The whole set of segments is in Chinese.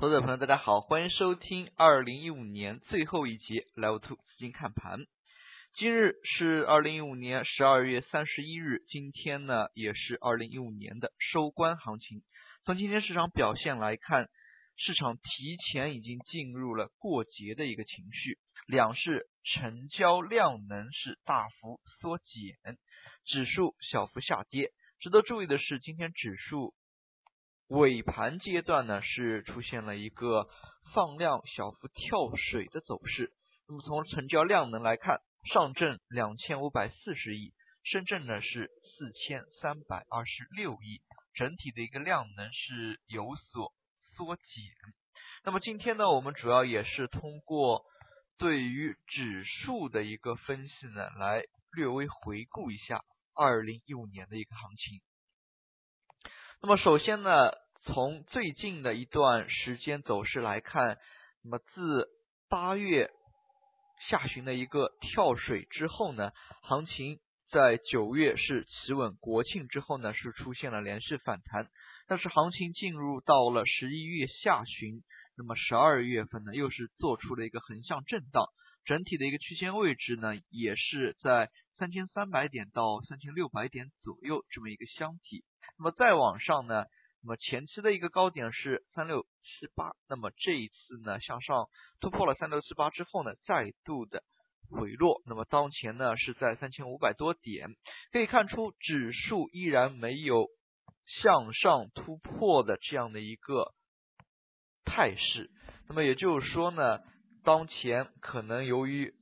投资者朋友，大家好，欢迎收听二零一五年最后一节 Level Two 资金看盘。今日是二零一五年十二月三十一日，今天呢也是二零一五年的收官行情。从今天市场表现来看，市场提前已经进入了过节的一个情绪，两市成交量能是大幅缩减，指数小幅下跌。值得注意的是，今天指数。尾盘阶段呢，是出现了一个放量小幅跳水的走势。那么从成交量能来看，上证两千五百四十亿，深圳呢是四千三百二十六亿，整体的一个量能是有所缩减。那么今天呢，我们主要也是通过对于指数的一个分析呢，来略微回顾一下二零一五年的一个行情。那么首先呢，从最近的一段时间走势来看，那么自八月下旬的一个跳水之后呢，行情在九月是企稳国庆之后呢，是出现了连续反弹，但是行情进入到了十一月下旬，那么十二月份呢，又是做出了一个横向震荡，整体的一个区间位置呢，也是在三千三百点到三千六百点左右这么一个箱体。那么再往上呢，那么前期的一个高点是三六七八，那么这一次呢向上突破了三六七八之后呢，再度的回落，那么当前呢是在三千五百多点，可以看出指数依然没有向上突破的这样的一个态势，那么也就是说呢，当前可能由于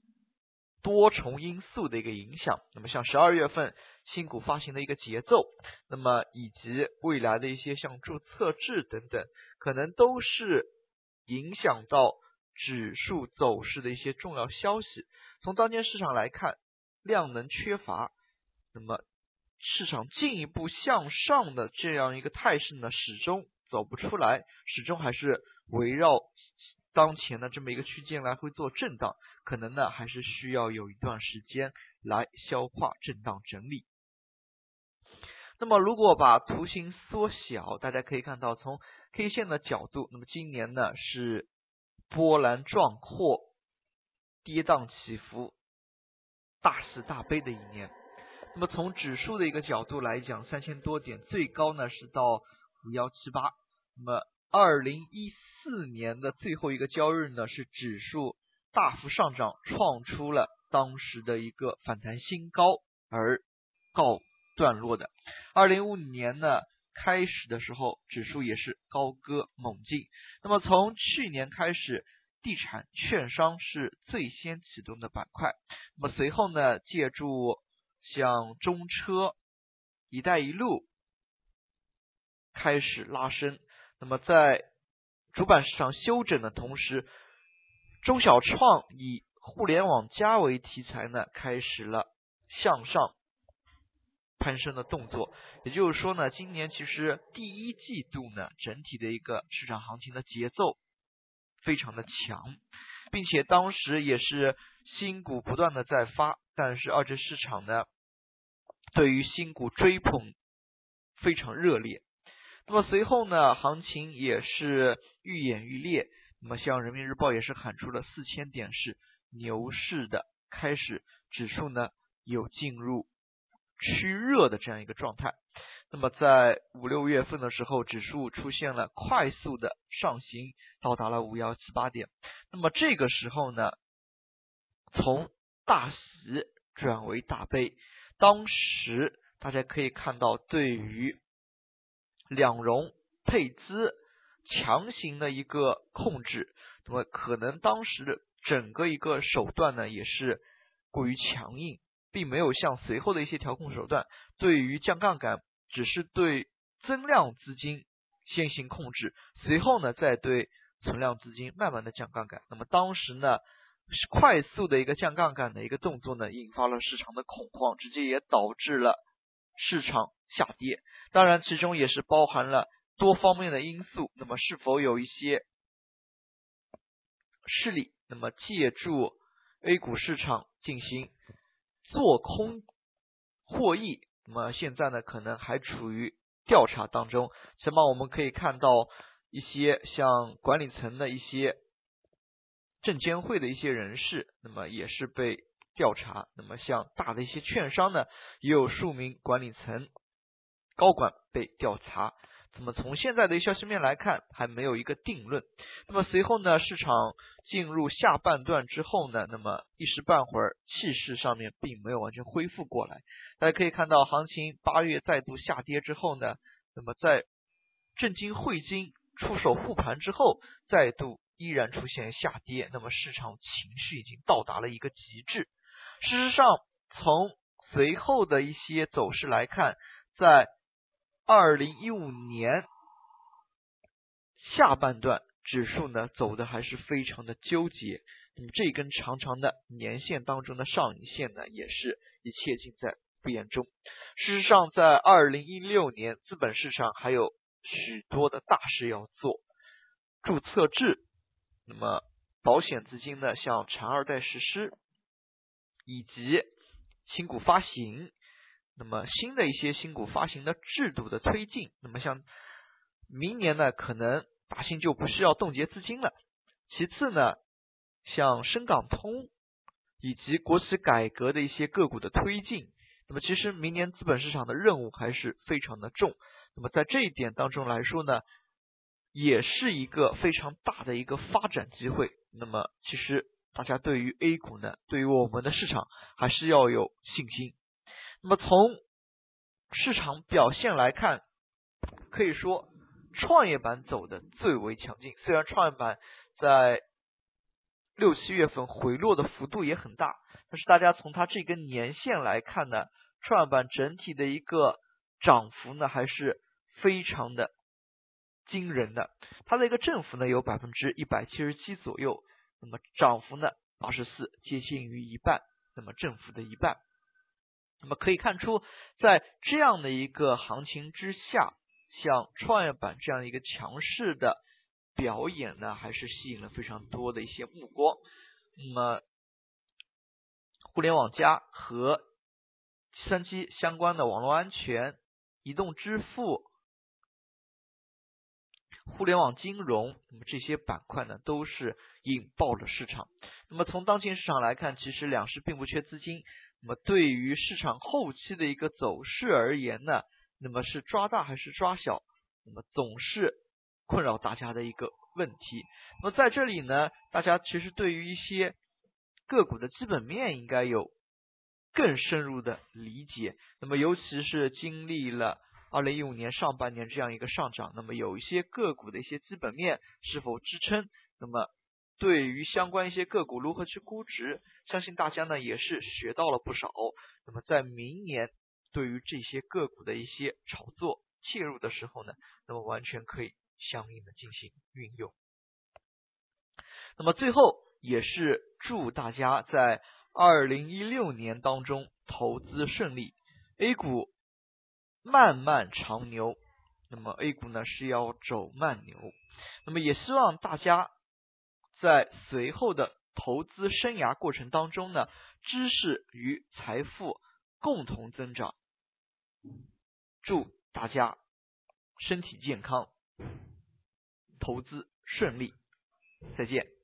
多重因素的一个影响，那么像十二月份。新股发行的一个节奏，那么以及未来的一些像注册制等等，可能都是影响到指数走势的一些重要消息。从当前市场来看，量能缺乏，那么市场进一步向上的这样一个态势呢，始终走不出来，始终还是围绕当前的这么一个区间来回做震荡，可能呢还是需要有一段时间来消化震荡整理。那么，如果把图形缩小，大家可以看到，从 K 线的角度，那么今年呢是波澜壮阔、跌宕起伏、大喜大悲的一年。那么从指数的一个角度来讲，三千多点，最高呢是到五幺七八。那么二零一四年的最后一个交易日呢，是指数大幅上涨，创出了当时的一个反弹新高，而告。段落的，二零一五年呢开始的时候，指数也是高歌猛进。那么从去年开始，地产、券商是最先启动的板块。那么随后呢，借助像中车、一带一路开始拉升。那么在主板市场休整的同时，中小创以互联网加为题材呢，开始了向上。攀升的动作，也就是说呢，今年其实第一季度呢，整体的一个市场行情的节奏非常的强，并且当时也是新股不断的在发，但是二级市场呢，对于新股追捧非常热烈。那么随后呢，行情也是愈演愈烈。那么像人民日报也是喊出了四千点是牛市的开始，指数呢有进入。趋热的这样一个状态，那么在五六月份的时候，指数出现了快速的上行，到达了五幺七八点。那么这个时候呢，从大喜转为大悲。当时大家可以看到，对于两融配资强行的一个控制，那么可能当时整个一个手段呢，也是过于强硬。并没有像随后的一些调控手段，对于降杠杆，只是对增量资金先行控制，随后呢再对存量资金慢慢的降杠杆。那么当时呢，快速的一个降杠杆的一个动作呢，引发了市场的恐慌，直接也导致了市场下跌。当然，其中也是包含了多方面的因素。那么是否有一些势力，那么借助 A 股市场进行？做空获益，那么现在呢，可能还处于调查当中。起码我们可以看到，一些像管理层的一些证监会的一些人士，那么也是被调查。那么像大的一些券商呢，也有数名管理层高管被调查。那么从现在的消息面来看，还没有一个定论。那么随后呢，市场进入下半段之后呢，那么一时半会儿气势上面并没有完全恢复过来。大家可以看到，行情八月再度下跌之后呢，那么在证金汇金出手护盘之后，再度依然出现下跌。那么市场情绪已经到达了一个极致。事实上，从随后的一些走势来看，在二零一五年下半段，指数呢走的还是非常的纠结。那么这根长长的年线当中的上影线呢，也是一切尽在不言中。事实上，在二零一六年，资本市场还有许多的大事要做，注册制，那么保险资金呢，向产二代实施，以及新股发行。那么新的一些新股发行的制度的推进，那么像明年呢，可能大新就不需要冻结资金了。其次呢，像深港通以及国企改革的一些个股的推进，那么其实明年资本市场的任务还是非常的重。那么在这一点当中来说呢，也是一个非常大的一个发展机会。那么其实大家对于 A 股呢，对于我们的市场还是要有信心。那么从市场表现来看，可以说创业板走的最为强劲。虽然创业板在六七月份回落的幅度也很大，但是大家从它这根年线来看呢，创业板整体的一个涨幅呢还是非常的惊人的。它的一个振幅呢有百分之一百七十七左右，那么涨幅呢八十四，接近于一半，那么振幅的一半。那么可以看出，在这样的一个行情之下，像创业板这样一个强势的表演呢，还是吸引了非常多的一些目光。那么，互联网加和计算机相关的网络安全、移动支付、互联网金融，那么这些板块呢，都是引爆了市场。那么从当前市场来看，其实两市并不缺资金。那么对于市场后期的一个走势而言呢，那么是抓大还是抓小，那么总是困扰大家的一个问题。那么在这里呢，大家其实对于一些个股的基本面应该有更深入的理解。那么尤其是经历了二零一五年上半年这样一个上涨，那么有一些个股的一些基本面是否支撑？那么对于相关一些个股如何去估值，相信大家呢也是学到了不少。那么在明年对于这些个股的一些炒作介入的时候呢，那么完全可以相应的进行运用。那么最后也是祝大家在二零一六年当中投资顺利，A 股漫漫长牛。那么 A 股呢是要走慢牛，那么也希望大家。在随后的投资生涯过程当中呢，知识与财富共同增长。祝大家身体健康，投资顺利，再见。